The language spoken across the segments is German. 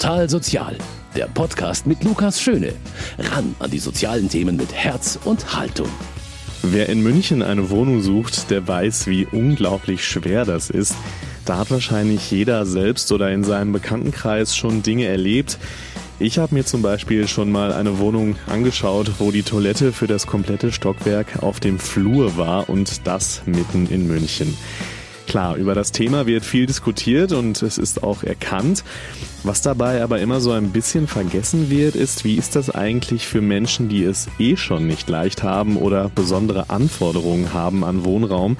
Total Sozial, der Podcast mit Lukas Schöne. Ran an die sozialen Themen mit Herz und Haltung. Wer in München eine Wohnung sucht, der weiß, wie unglaublich schwer das ist. Da hat wahrscheinlich jeder selbst oder in seinem Bekanntenkreis schon Dinge erlebt. Ich habe mir zum Beispiel schon mal eine Wohnung angeschaut, wo die Toilette für das komplette Stockwerk auf dem Flur war und das mitten in München. Klar, über das Thema wird viel diskutiert und es ist auch erkannt. Was dabei aber immer so ein bisschen vergessen wird, ist, wie ist das eigentlich für Menschen, die es eh schon nicht leicht haben oder besondere Anforderungen haben an Wohnraum?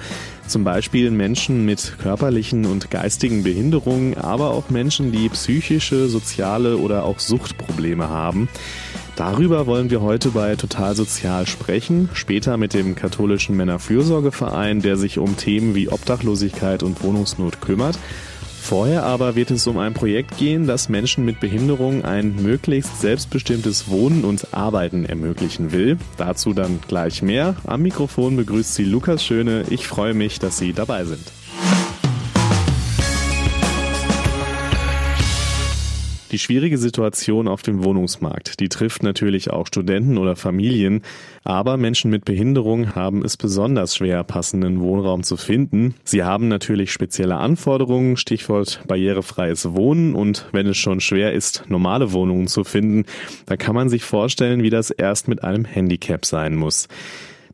Zum Beispiel Menschen mit körperlichen und geistigen Behinderungen, aber auch Menschen, die psychische, soziale oder auch Suchtprobleme haben. Darüber wollen wir heute bei Total Sozial sprechen, später mit dem katholischen Männerfürsorgeverein, der sich um Themen wie Obdachlosigkeit und Wohnungsnot kümmert. Vorher aber wird es um ein Projekt gehen, das Menschen mit Behinderung ein möglichst selbstbestimmtes Wohnen und Arbeiten ermöglichen will. Dazu dann gleich mehr. Am Mikrofon begrüßt sie Lukas Schöne. Ich freue mich, dass Sie dabei sind. Die schwierige Situation auf dem Wohnungsmarkt, die trifft natürlich auch Studenten oder Familien, aber Menschen mit Behinderung haben es besonders schwer, passenden Wohnraum zu finden. Sie haben natürlich spezielle Anforderungen, Stichwort barrierefreies Wohnen und wenn es schon schwer ist, normale Wohnungen zu finden, da kann man sich vorstellen, wie das erst mit einem Handicap sein muss.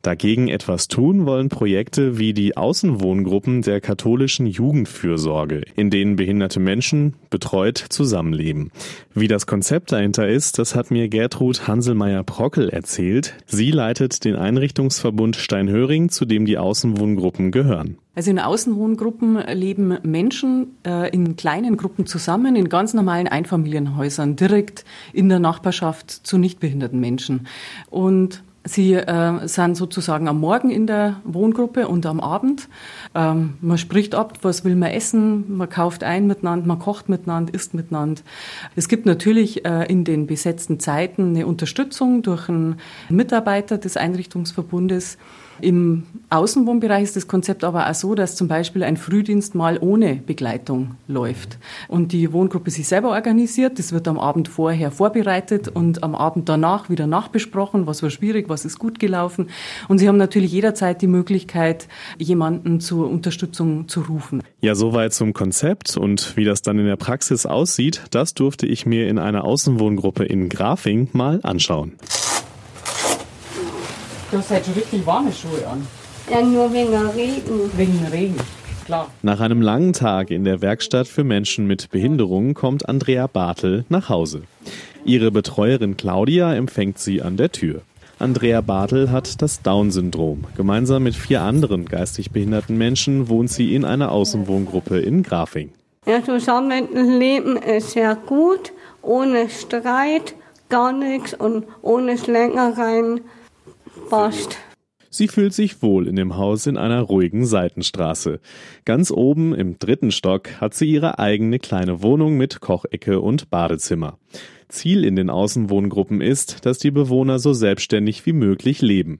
Dagegen etwas tun wollen Projekte wie die Außenwohngruppen der katholischen Jugendfürsorge, in denen behinderte Menschen betreut zusammenleben. Wie das Konzept dahinter ist, das hat mir Gertrud Hanselmeier-Prockel erzählt. Sie leitet den Einrichtungsverbund Steinhöring, zu dem die Außenwohngruppen gehören. Also in Außenwohngruppen leben Menschen äh, in kleinen Gruppen zusammen, in ganz normalen Einfamilienhäusern, direkt in der Nachbarschaft zu nichtbehinderten Menschen. Und Sie äh, sind sozusagen am Morgen in der Wohngruppe und am Abend. Ähm, man spricht ab, was will man essen, man kauft ein miteinander, man kocht miteinander, isst miteinander. Es gibt natürlich äh, in den besetzten Zeiten eine Unterstützung durch einen Mitarbeiter des Einrichtungsverbundes. Im Außenwohnbereich ist das Konzept aber auch so, dass zum Beispiel ein Frühdienst mal ohne Begleitung läuft und die Wohngruppe sich selber organisiert. Das wird am Abend vorher vorbereitet und am Abend danach wieder nachbesprochen, was war schwierig, was ist gut gelaufen. Und sie haben natürlich jederzeit die Möglichkeit, jemanden zur Unterstützung zu rufen. Ja, soweit zum Konzept und wie das dann in der Praxis aussieht, das durfte ich mir in einer Außenwohngruppe in Grafing mal anschauen. Du hast halt schon richtig warme Schuhe an. Ja, nur wegen Regen. Wegen Regen. Klar. Nach einem langen Tag in der Werkstatt für Menschen mit Behinderungen kommt Andrea Bartel nach Hause. Ihre Betreuerin Claudia empfängt sie an der Tür. Andrea Bartel hat das Down-Syndrom. Gemeinsam mit vier anderen geistig behinderten Menschen wohnt sie in einer Außenwohngruppe in Grafing. Ja, Zusammenleben ist sehr gut, ohne Streit, gar nichts und ohne Schlängereien passt. Sie fühlt sich wohl in dem Haus in einer ruhigen Seitenstraße. Ganz oben im dritten Stock hat sie ihre eigene kleine Wohnung mit Kochecke und Badezimmer. Ziel in den Außenwohngruppen ist, dass die Bewohner so selbstständig wie möglich leben.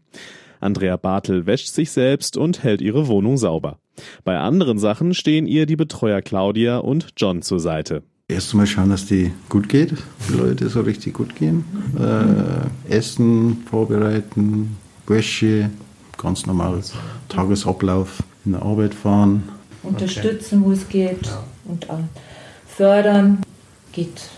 Andrea Bartel wäscht sich selbst und hält ihre Wohnung sauber. Bei anderen Sachen stehen ihr die Betreuer Claudia und John zur Seite. Erst einmal schauen, dass die gut geht, die Leute so richtig gut gehen. Äh, Essen vorbereiten, Wäsche, ganz normal Tagesablauf, in der Arbeit fahren. Unterstützen, wo es geht ja. und fördern. Geht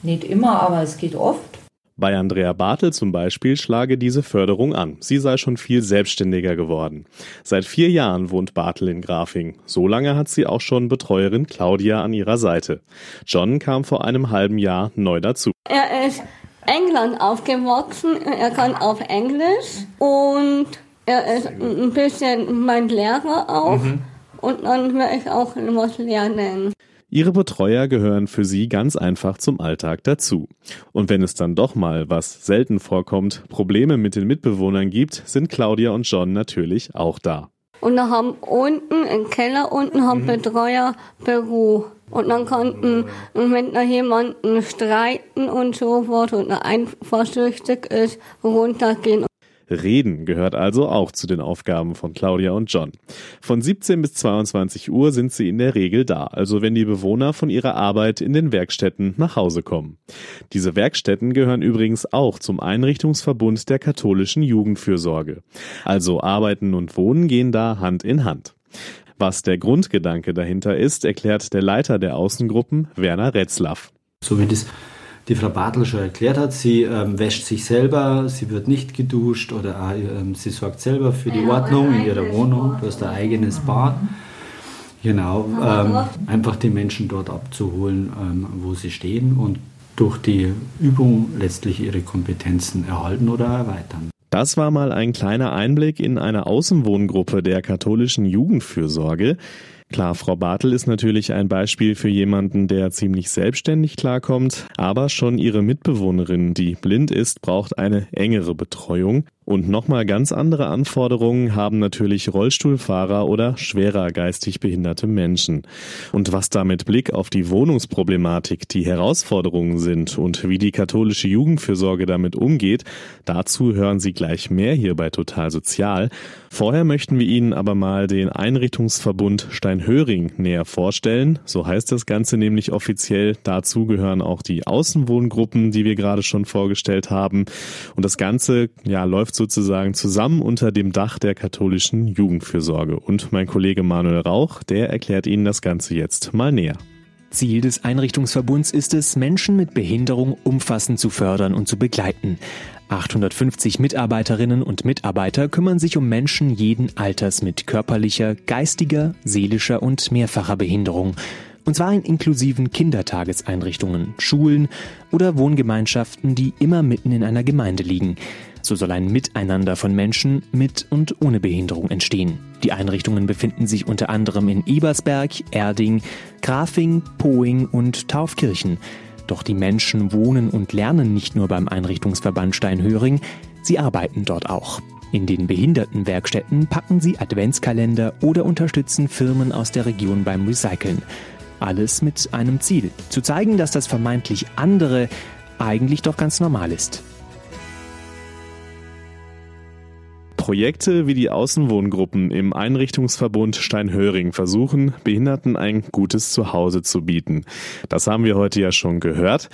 nicht immer, aber es geht oft. Bei Andrea Bartel zum Beispiel schlage diese Förderung an. Sie sei schon viel selbstständiger geworden. Seit vier Jahren wohnt Bartel in Grafing. So lange hat sie auch schon Betreuerin Claudia an ihrer Seite. John kam vor einem halben Jahr neu dazu. Er ist England aufgewachsen, er kann auf Englisch und er ist ein bisschen mein Lehrer auch. Mhm. Und dann werde ich auch was lernen. Ihre Betreuer gehören für sie ganz einfach zum Alltag dazu. Und wenn es dann doch mal, was selten vorkommt, Probleme mit den Mitbewohnern gibt, sind Claudia und John natürlich auch da. Und da haben unten, im Keller unten, haben mhm. Betreuer Büro. Und dann konnten, wenn da jemanden streiten und so fort und einfach süchtig ist, runtergehen. Reden gehört also auch zu den Aufgaben von Claudia und John. Von 17 bis 22 Uhr sind sie in der Regel da, also wenn die Bewohner von ihrer Arbeit in den Werkstätten nach Hause kommen. Diese Werkstätten gehören übrigens auch zum Einrichtungsverbund der katholischen Jugendfürsorge. Also Arbeiten und Wohnen gehen da Hand in Hand. Was der Grundgedanke dahinter ist, erklärt der Leiter der Außengruppen, Werner Retzlaff. So wie das die Frau Bartel schon erklärt hat, sie ähm, wäscht sich selber, sie wird nicht geduscht oder ähm, sie sorgt selber für die Ordnung in ihrer Wohnung, du hast ein eigenes Bad. Genau, ähm, einfach die Menschen dort abzuholen, ähm, wo sie stehen und durch die Übung letztlich ihre Kompetenzen erhalten oder erweitern. Das war mal ein kleiner Einblick in eine Außenwohngruppe der katholischen Jugendfürsorge. Klar, Frau Bartel ist natürlich ein Beispiel für jemanden, der ziemlich selbstständig klarkommt, aber schon ihre Mitbewohnerin, die blind ist, braucht eine engere Betreuung. Und nochmal ganz andere Anforderungen haben natürlich Rollstuhlfahrer oder schwerer geistig behinderte Menschen. Und was da mit Blick auf die Wohnungsproblematik die Herausforderungen sind und wie die katholische Jugendfürsorge damit umgeht, dazu hören Sie gleich mehr hier bei Total Sozial. Vorher möchten wir Ihnen aber mal den Einrichtungsverbund Steinhöring näher vorstellen. So heißt das Ganze nämlich offiziell. Dazu gehören auch die Außenwohngruppen, die wir gerade schon vorgestellt haben. Und das Ganze ja, läuft sozusagen zusammen unter dem Dach der katholischen Jugendfürsorge. Und mein Kollege Manuel Rauch, der erklärt Ihnen das Ganze jetzt mal näher. Ziel des Einrichtungsverbunds ist es, Menschen mit Behinderung umfassend zu fördern und zu begleiten. 850 Mitarbeiterinnen und Mitarbeiter kümmern sich um Menschen jeden Alters mit körperlicher, geistiger, seelischer und mehrfacher Behinderung. Und zwar in inklusiven Kindertageseinrichtungen, Schulen oder Wohngemeinschaften, die immer mitten in einer Gemeinde liegen. So soll ein Miteinander von Menschen mit und ohne Behinderung entstehen. Die Einrichtungen befinden sich unter anderem in Ebersberg, Erding, Grafing, Poing und Taufkirchen. Doch die Menschen wohnen und lernen nicht nur beim Einrichtungsverband Steinhöring, sie arbeiten dort auch. In den Behindertenwerkstätten packen sie Adventskalender oder unterstützen Firmen aus der Region beim Recyceln. Alles mit einem Ziel, zu zeigen, dass das vermeintlich andere eigentlich doch ganz normal ist. Projekte wie die Außenwohngruppen im Einrichtungsverbund Steinhöring versuchen, Behinderten ein gutes Zuhause zu bieten. Das haben wir heute ja schon gehört.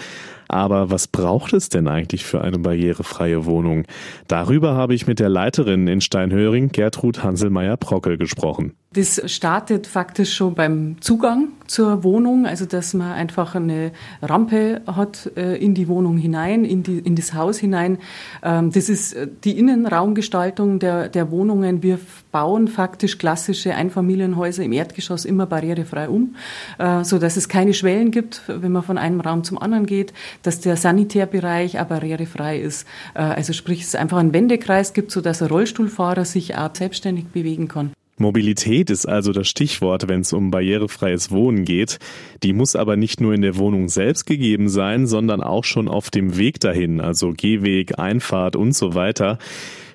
Aber was braucht es denn eigentlich für eine barrierefreie Wohnung? Darüber habe ich mit der Leiterin in Steinhöring, Gertrud Hanselmeier-Prockel, gesprochen. Das startet faktisch schon beim Zugang zur Wohnung, also dass man einfach eine Rampe hat äh, in die Wohnung hinein, in, die, in das Haus hinein. Ähm, das ist äh, die Innenraumgestaltung der, der Wohnungen. Wir bauen faktisch klassische Einfamilienhäuser im Erdgeschoss immer barrierefrei um, äh, so dass es keine Schwellen gibt, wenn man von einem Raum zum anderen geht, dass der Sanitärbereich auch barrierefrei ist. Also sprich, es einfach einen Wendekreis gibt, so dass ein Rollstuhlfahrer sich auch selbstständig bewegen kann. Mobilität ist also das Stichwort, wenn es um barrierefreies Wohnen geht. Die muss aber nicht nur in der Wohnung selbst gegeben sein, sondern auch schon auf dem Weg dahin, also Gehweg, Einfahrt und so weiter.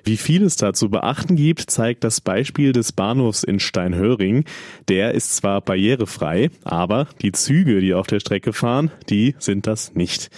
Wie viel es da zu beachten gibt, zeigt das Beispiel des Bahnhofs in Steinhöring. Der ist zwar barrierefrei, aber die Züge, die auf der Strecke fahren, die sind das nicht.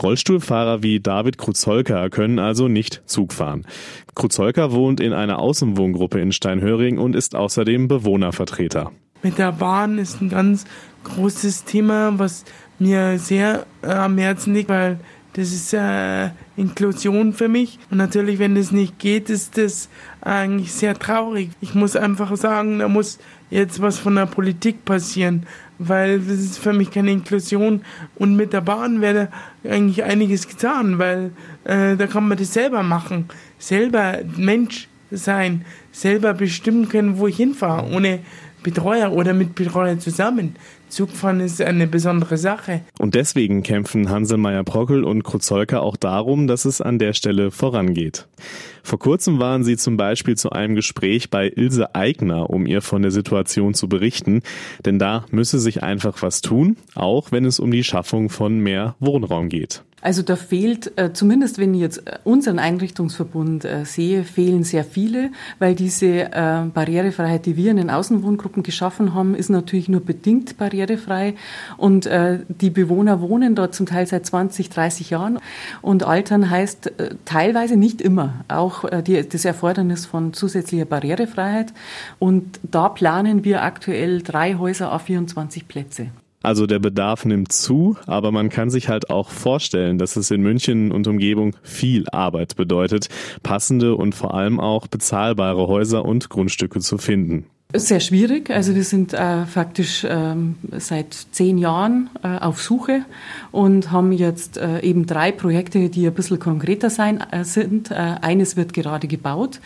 Rollstuhlfahrer wie David Kruzolka können also nicht Zug fahren. Kruzolka wohnt in einer Außenwohngruppe in Steinhöring und ist außerdem Bewohnervertreter. Mit der Bahn ist ein ganz großes Thema, was mir sehr äh, am Herzen liegt, weil das ist äh, Inklusion für mich. Und natürlich, wenn das nicht geht, ist das eigentlich sehr traurig. Ich muss einfach sagen, da muss jetzt was von der Politik passieren, weil das ist für mich keine Inklusion. Und mit der Bahn wäre eigentlich einiges getan, weil äh, da kann man das selber machen, selber Mensch sein, selber bestimmen können, wo ich hinfahre, ohne Betreuer oder mit Betreuer zusammen. Zugfahren ist eine besondere Sache. Und deswegen kämpfen Hanselmeier-Prockel und Kruzolka auch darum, dass es an der Stelle vorangeht. Vor kurzem waren sie zum Beispiel zu einem Gespräch bei Ilse Eigner, um ihr von der Situation zu berichten, denn da müsse sich einfach was tun, auch wenn es um die Schaffung von mehr Wohnraum geht. Also da fehlt, äh, zumindest wenn ich jetzt äh, unseren Einrichtungsverbund äh, sehe, fehlen sehr viele, weil diese Barrierefreiheit, die wir in den Außenwohngruppen geschaffen haben, ist natürlich nur bedingt barrierefrei. Und die Bewohner wohnen dort zum Teil seit 20, 30 Jahren. Und altern heißt teilweise nicht immer auch die, das Erfordernis von zusätzlicher Barrierefreiheit. Und da planen wir aktuell drei Häuser auf 24 Plätze. Also der Bedarf nimmt zu, aber man kann sich halt auch vorstellen, dass es in München und Umgebung viel Arbeit bedeutet, passende und vor allem auch bezahlbare Häuser und Grundstücke zu finden. Sehr schwierig. Also wir sind äh, faktisch ähm, seit zehn Jahren äh, auf Suche und haben jetzt äh, eben drei Projekte, die ein bisschen konkreter sein äh, sind. Äh, eines wird gerade gebaut.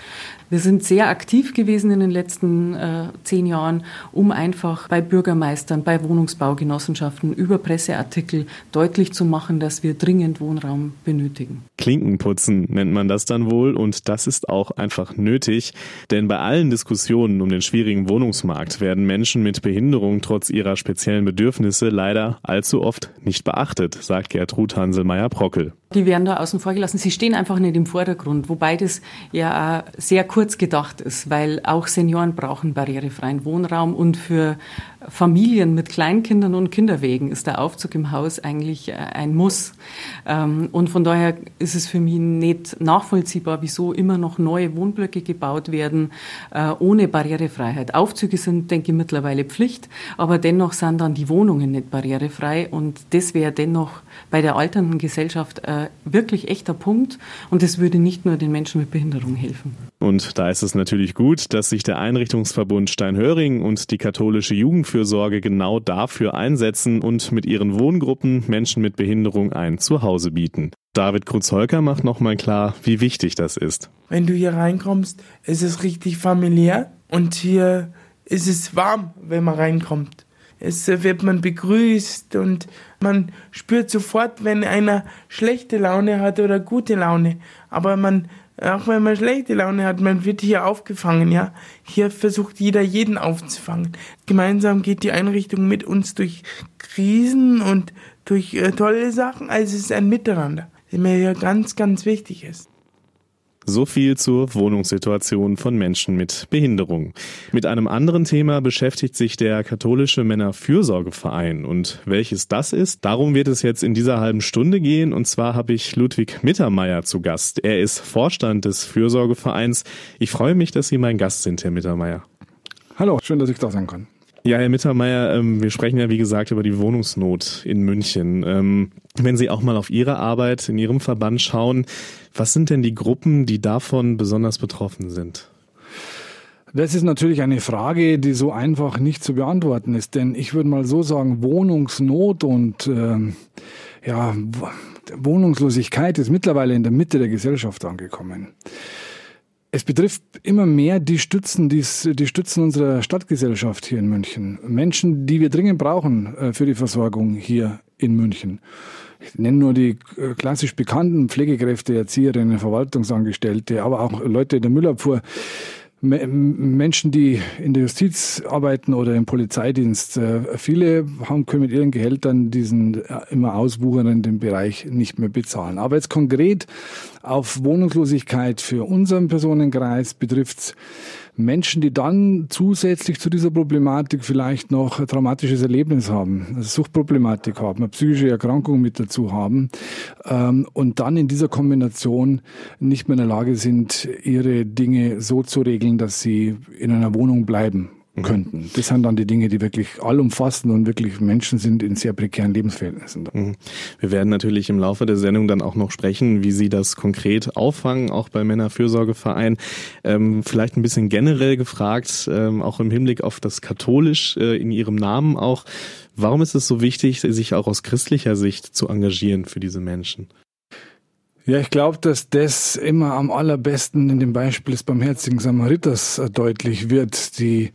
Wir sind sehr aktiv gewesen in den letzten äh, zehn Jahren, um einfach bei Bürgermeistern, bei Wohnungsbaugenossenschaften über Presseartikel deutlich zu machen, dass wir dringend Wohnraum benötigen. Klinkenputzen nennt man das dann wohl und das ist auch einfach nötig, denn bei allen Diskussionen um den schwierigen Wohnungsmarkt werden Menschen mit Behinderung trotz ihrer speziellen Bedürfnisse leider allzu oft nicht beachtet, sagt Gertrud Hanselmeier-Prockel. Die werden da außen vor gelassen. Sie stehen einfach nicht im Vordergrund, wobei das ja sehr kurz gedacht ist, weil auch Senioren brauchen barrierefreien Wohnraum und für Familien mit Kleinkindern und Kinderwegen ist der Aufzug im Haus eigentlich äh, ein Muss. Ähm, und von daher ist es für mich nicht nachvollziehbar, wieso immer noch neue Wohnblöcke gebaut werden äh, ohne Barrierefreiheit. Aufzüge sind, denke ich, mittlerweile Pflicht, aber dennoch sind dann die Wohnungen nicht barrierefrei und das wäre dennoch bei der alternden Gesellschaft äh, wirklich echter Punkt und das würde nicht nur den Menschen mit Behinderung helfen. Und da ist es natürlich gut, dass sich der Einrichtungsverbund Steinhöring und die katholische Jugendfürsorge genau dafür einsetzen und mit ihren Wohngruppen Menschen mit Behinderung ein Zuhause bieten. David Kruzolker macht nochmal klar, wie wichtig das ist. Wenn du hier reinkommst, ist es richtig familiär und hier ist es warm, wenn man reinkommt. Es wird man begrüßt und man spürt sofort, wenn einer schlechte Laune hat oder gute Laune. Aber man auch wenn man schlechte Laune hat, man wird hier aufgefangen, ja. Hier versucht jeder jeden aufzufangen. Gemeinsam geht die Einrichtung mit uns durch Krisen und durch äh, tolle Sachen. Also es ist ein Miteinander, der mir ja ganz, ganz wichtig ist. So viel zur Wohnungssituation von Menschen mit Behinderung. Mit einem anderen Thema beschäftigt sich der katholische Männerfürsorgeverein. Und welches das ist, darum wird es jetzt in dieser halben Stunde gehen. Und zwar habe ich Ludwig Mittermeier zu Gast. Er ist Vorstand des Fürsorgevereins. Ich freue mich, dass Sie mein Gast sind, Herr Mittermeier. Hallo, schön, dass ich da sein kann. Ja, Herr Mittermeier, ähm, wir sprechen ja wie gesagt über die Wohnungsnot in München. Ähm, wenn Sie auch mal auf Ihre Arbeit in Ihrem Verband schauen, was sind denn die Gruppen, die davon besonders betroffen sind? Das ist natürlich eine Frage, die so einfach nicht zu beantworten ist, denn ich würde mal so sagen, Wohnungsnot und ähm, ja, Wohnungslosigkeit ist mittlerweile in der Mitte der Gesellschaft angekommen. Es betrifft immer mehr die Stützen, die Stützen unserer Stadtgesellschaft hier in München. Menschen, die wir dringend brauchen äh, für die Versorgung hier in München. Ich nenne nur die äh, klassisch bekannten Pflegekräfte, Erzieherinnen, Verwaltungsangestellte, aber auch Leute in der Müllabfuhr. Menschen, die in der Justiz arbeiten oder im Polizeidienst, äh, viele haben, können mit ihren Gehältern diesen äh, immer auswuchernden Bereich nicht mehr bezahlen. Aber jetzt konkret auf Wohnungslosigkeit für unseren Personenkreis betrifft Menschen, die dann zusätzlich zu dieser Problematik vielleicht noch ein traumatisches Erlebnis haben, eine Suchtproblematik haben, eine psychische Erkrankung mit dazu haben ähm, und dann in dieser Kombination nicht mehr in der Lage sind, ihre Dinge so zu regeln, dass sie in einer Wohnung bleiben. Könnten. Das sind dann die Dinge, die wirklich allumfassend und wirklich Menschen sind in sehr prekären Lebensverhältnissen. Mhm. Wir werden natürlich im Laufe der Sendung dann auch noch sprechen, wie Sie das konkret auffangen, auch bei Männerfürsorgeverein. Ähm, vielleicht ein bisschen generell gefragt, ähm, auch im Hinblick auf das Katholisch äh, in Ihrem Namen auch. Warum ist es so wichtig, sich auch aus christlicher Sicht zu engagieren für diese Menschen? Ja, ich glaube, dass das immer am allerbesten in dem Beispiel des barmherzigen Samariters äh, deutlich wird. Die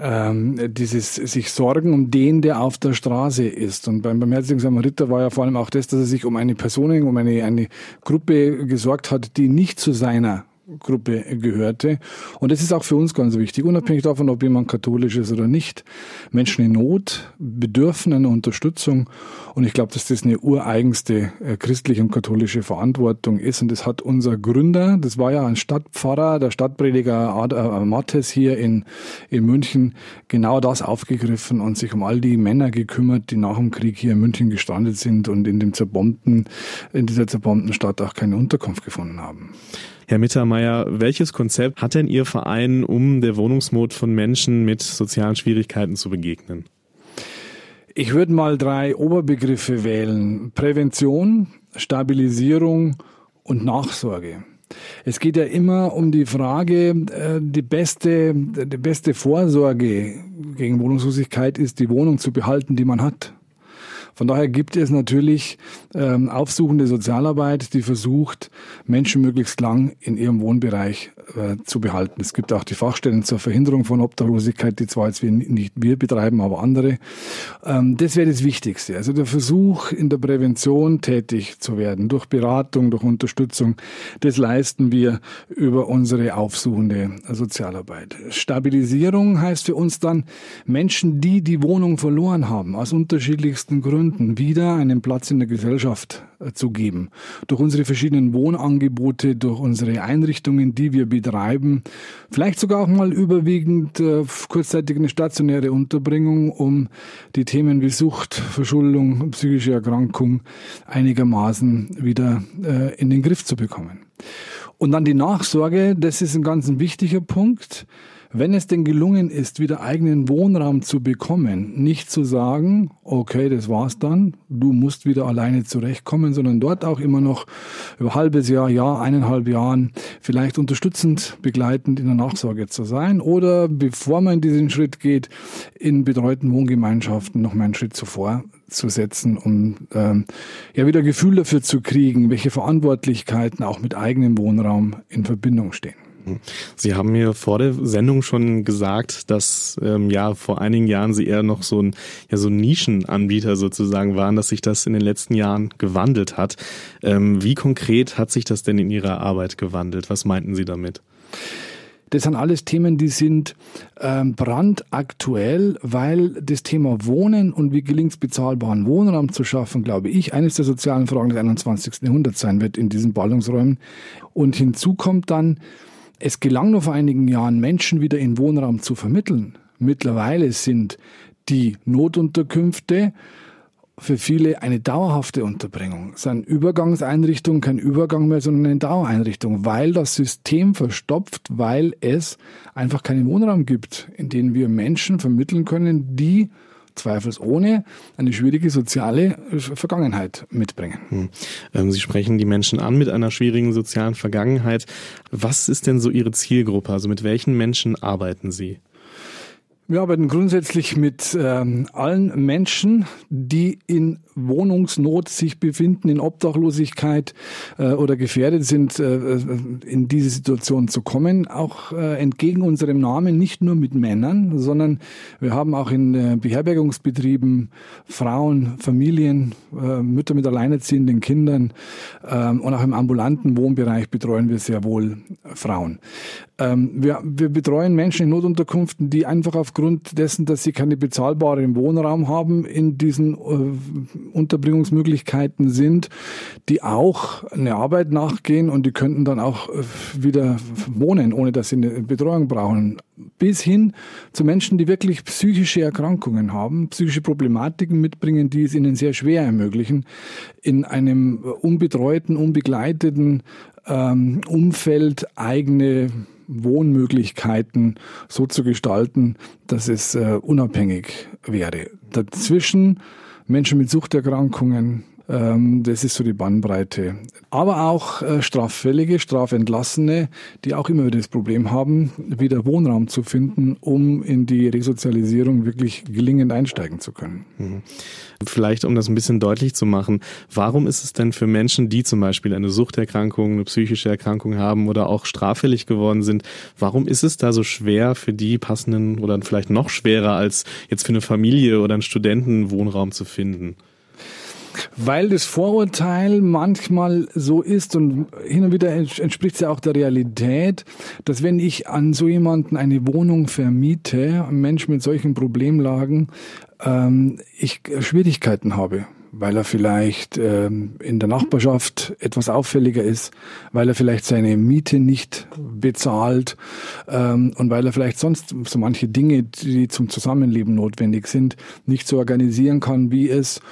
ähm, dieses sich Sorgen um den, der auf der Straße ist. Und beim Barmherzigen Samariter war ja vor allem auch das, dass er sich um eine Person, um eine, eine Gruppe gesorgt hat, die nicht zu seiner Gruppe gehörte. Und das ist auch für uns ganz wichtig, unabhängig davon, ob jemand katholisch ist oder nicht. Menschen in Not bedürfen einer Unterstützung. Und ich glaube, dass das eine ureigenste äh, christliche und katholische Verantwortung ist. Und das hat unser Gründer, das war ja ein Stadtpfarrer, der Stadtprediger äh, Mattes hier in, in München, genau das aufgegriffen und sich um all die Männer gekümmert, die nach dem Krieg hier in München gestrandet sind und in dem zerbombten, in dieser zerbombten Stadt auch keine Unterkunft gefunden haben. Herr Mittermeier, welches Konzept hat denn Ihr Verein, um der Wohnungsnot von Menschen mit sozialen Schwierigkeiten zu begegnen? Ich würde mal drei Oberbegriffe wählen. Prävention, Stabilisierung und Nachsorge. Es geht ja immer um die Frage, äh, die beste, die beste Vorsorge gegen Wohnungslosigkeit ist, die Wohnung zu behalten, die man hat. Von daher gibt es natürlich ähm, aufsuchende Sozialarbeit, die versucht, Menschen möglichst lang in ihrem Wohnbereich äh, zu behalten. Es gibt auch die Fachstellen zur Verhinderung von Obdachlosigkeit, die zwar jetzt wir, nicht wir betreiben, aber andere. Ähm, das wäre das Wichtigste. Also der Versuch, in der Prävention tätig zu werden, durch Beratung, durch Unterstützung, das leisten wir über unsere aufsuchende Sozialarbeit. Stabilisierung heißt für uns dann, Menschen, die die Wohnung verloren haben, aus unterschiedlichsten Gründen, Gründen wieder einen Platz in der Gesellschaft äh, zu geben. Durch unsere verschiedenen Wohnangebote, durch unsere Einrichtungen, die wir betreiben, vielleicht sogar auch mal überwiegend äh, kurzzeitig eine stationäre Unterbringung, um die Themen wie Sucht, Verschuldung, psychische Erkrankung einigermaßen wieder äh, in den Griff zu bekommen. Und dann die Nachsorge, das ist ein ganz wichtiger Punkt. Wenn es denn gelungen ist, wieder eigenen Wohnraum zu bekommen, nicht zu sagen, okay, das war's dann, du musst wieder alleine zurechtkommen, sondern dort auch immer noch über halbes Jahr, Jahr, eineinhalb Jahren vielleicht unterstützend, begleitend in der Nachsorge zu sein oder bevor man diesen Schritt geht, in betreuten Wohngemeinschaften noch mal einen Schritt zuvor zu setzen, um ähm, ja wieder Gefühl dafür zu kriegen, welche Verantwortlichkeiten auch mit eigenem Wohnraum in Verbindung stehen. Sie haben mir vor der Sendung schon gesagt, dass ähm, ja vor einigen Jahren Sie eher noch so ein ja so ein Nischenanbieter sozusagen waren, dass sich das in den letzten Jahren gewandelt hat. Ähm, wie konkret hat sich das denn in Ihrer Arbeit gewandelt? Was meinten Sie damit? Das sind alles Themen, die sind ähm, brandaktuell, weil das Thema Wohnen und wie gelingt es bezahlbaren Wohnraum zu schaffen, glaube ich, eines der sozialen Fragen des 21. Jahrhunderts sein wird in diesen Ballungsräumen. Und hinzu kommt dann, es gelang nur vor einigen Jahren, Menschen wieder in Wohnraum zu vermitteln. Mittlerweile sind die Notunterkünfte für viele eine dauerhafte Unterbringung. Es sind Übergangseinrichtungen kein Übergang mehr, sondern eine Dauereinrichtung, weil das System verstopft, weil es einfach keinen Wohnraum gibt, in dem wir Menschen vermitteln können, die zweifelsohne eine schwierige soziale äh, Vergangenheit mitbringen. Hm. Ähm, Sie sprechen die Menschen an mit einer schwierigen sozialen Vergangenheit. Was ist denn so Ihre Zielgruppe? Also mit welchen Menschen arbeiten Sie? Wir arbeiten grundsätzlich mit ähm, allen Menschen, die in Wohnungsnot sich befinden, in Obdachlosigkeit äh, oder gefährdet sind, äh, in diese Situation zu kommen. Auch äh, entgegen unserem Namen nicht nur mit Männern, sondern wir haben auch in äh, Beherbergungsbetrieben Frauen, Familien, äh, Mütter mit alleinerziehenden Kindern ähm, und auch im ambulanten Wohnbereich betreuen wir sehr wohl Frauen. Ähm, wir, wir betreuen Menschen in Notunterkünften, die einfach aufgrund dessen, dass sie keine bezahlbaren Wohnraum haben, in diesen äh, Unterbringungsmöglichkeiten sind, die auch eine Arbeit nachgehen und die könnten dann auch äh, wieder wohnen, ohne dass sie eine Betreuung brauchen. Bis hin zu Menschen, die wirklich psychische Erkrankungen haben, psychische Problematiken mitbringen, die es ihnen sehr schwer ermöglichen, in einem unbetreuten, unbegleiteten ähm, Umfeld eigene Wohnmöglichkeiten so zu gestalten, dass es äh, unabhängig wäre. Dazwischen Menschen mit Suchterkrankungen, das ist so die Bandbreite. Aber auch äh, Straffällige, Strafentlassene, die auch immer wieder das Problem haben, wieder Wohnraum zu finden, um in die Resozialisierung wirklich gelingend einsteigen zu können. Mhm. Vielleicht, um das ein bisschen deutlich zu machen, warum ist es denn für Menschen, die zum Beispiel eine Suchterkrankung, eine psychische Erkrankung haben oder auch straffällig geworden sind, warum ist es da so schwer für die passenden oder vielleicht noch schwerer als jetzt für eine Familie oder einen Studenten Wohnraum zu finden? Weil das Vorurteil manchmal so ist und hin und wieder entspricht es ja auch der Realität, dass wenn ich an so jemanden eine Wohnung vermiete, ein Mensch mit solchen Problemlagen, ähm, ich Schwierigkeiten habe weil er vielleicht ähm, in der Nachbarschaft etwas auffälliger ist, weil er vielleicht seine Miete nicht bezahlt ähm, und weil er vielleicht sonst so manche Dinge, die zum Zusammenleben notwendig sind, nicht so organisieren kann, wie es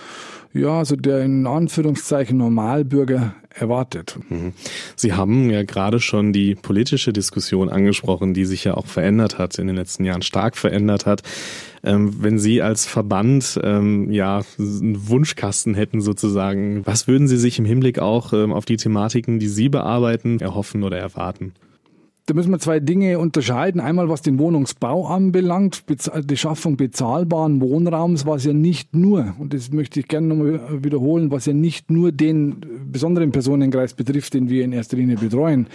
ja, also der in Anführungszeichen Normalbürger erwartet. Mhm. Sie haben ja gerade schon die politische Diskussion angesprochen, die sich ja auch verändert hat, in den letzten Jahren stark verändert hat. Ähm, wenn Sie als Verband ähm, ja einen Wunschkasten hätten sozusagen, was würden Sie sich im Hinblick auch ähm, auf die Thematiken, die Sie bearbeiten, erhoffen oder erwarten? Da müssen wir zwei Dinge unterscheiden. Einmal was den Wohnungsbau anbelangt, die Schaffung bezahlbaren Wohnraums, was ja nicht nur, und das möchte ich gerne nochmal wiederholen, was ja nicht nur den besonderen Personenkreis betrifft, den wir in erster Linie betreuen.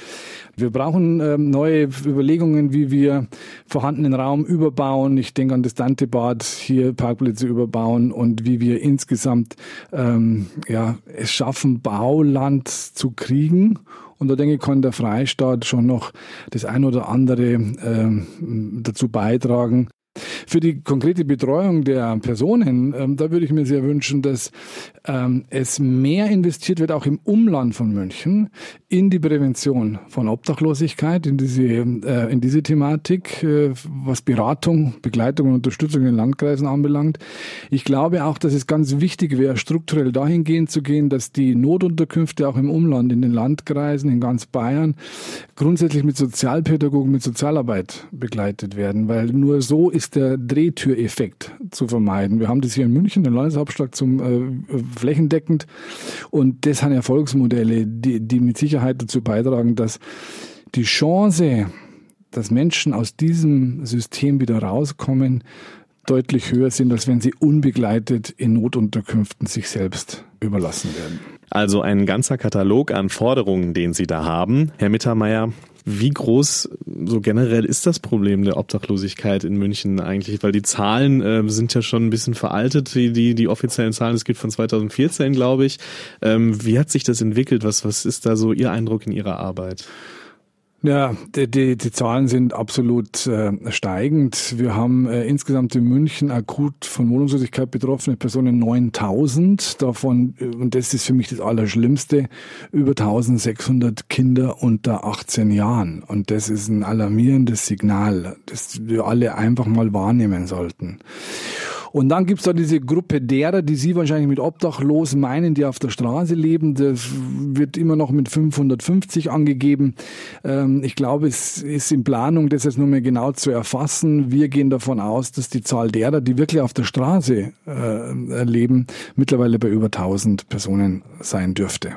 Wir brauchen ähm, neue Überlegungen, wie wir vorhandenen Raum überbauen. Ich denke an das Dantebad, hier Parkplätze überbauen und wie wir insgesamt ähm, ja, es schaffen, Bauland zu kriegen und da denke ich, kann der Freistaat schon noch das ein oder andere äh, dazu beitragen, für die konkrete Betreuung der Personen, ähm, da würde ich mir sehr wünschen, dass ähm, es mehr investiert wird, auch im Umland von München, in die Prävention von Obdachlosigkeit, in diese, äh, in diese Thematik, äh, was Beratung, Begleitung und Unterstützung in den Landkreisen anbelangt. Ich glaube auch, dass es ganz wichtig wäre, strukturell dahingehend zu gehen, dass die Notunterkünfte auch im Umland, in den Landkreisen, in ganz Bayern, grundsätzlich mit Sozialpädagogen, mit Sozialarbeit begleitet werden, weil nur so ist ist der Drehtüreffekt zu vermeiden. Wir haben das hier in München, den Landeshauptstadt, zum äh, flächendeckend. Und das sind Erfolgsmodelle, die, die mit Sicherheit dazu beitragen, dass die Chance, dass Menschen aus diesem System wieder rauskommen, deutlich höher sind, als wenn sie unbegleitet in Notunterkünften sich selbst überlassen werden. Also ein ganzer Katalog an Forderungen, den Sie da haben. Herr Mittermeier, wie groß so generell ist das Problem der Obdachlosigkeit in München eigentlich? Weil die Zahlen äh, sind ja schon ein bisschen veraltet, die, die, die offiziellen Zahlen, es gibt von 2014, glaube ich. Ähm, wie hat sich das entwickelt? Was, was ist da so Ihr Eindruck in Ihrer Arbeit? Ja, die, die, die Zahlen sind absolut äh, steigend. Wir haben äh, insgesamt in München akut von Wohnungslosigkeit betroffene Personen 9000. Davon, äh, und das ist für mich das Allerschlimmste, über 1600 Kinder unter 18 Jahren. Und das ist ein alarmierendes Signal, das wir alle einfach mal wahrnehmen sollten. Und dann gibt's da diese Gruppe derer, die Sie wahrscheinlich mit Obdachlos meinen, die auf der Straße leben. Das wird immer noch mit 550 angegeben. Ähm, ich glaube, es ist in Planung, das jetzt nur mehr genau zu erfassen. Wir gehen davon aus, dass die Zahl derer, die wirklich auf der Straße äh, leben, mittlerweile bei über 1000 Personen sein dürfte.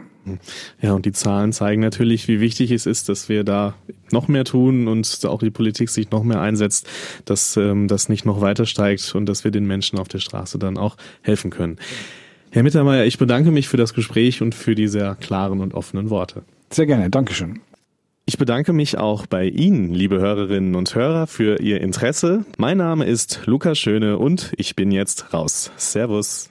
Ja, und die Zahlen zeigen natürlich, wie wichtig es ist, dass wir da noch mehr tun und auch die Politik sich noch mehr einsetzt, dass ähm, das nicht noch weiter steigt und dass wir den Menschen auf der Straße dann auch helfen können. Herr Mittermeier, ich bedanke mich für das Gespräch und für die sehr klaren und offenen Worte. Sehr gerne, Dankeschön. Ich bedanke mich auch bei Ihnen, liebe Hörerinnen und Hörer, für Ihr Interesse. Mein Name ist Lukas Schöne und ich bin jetzt raus. Servus.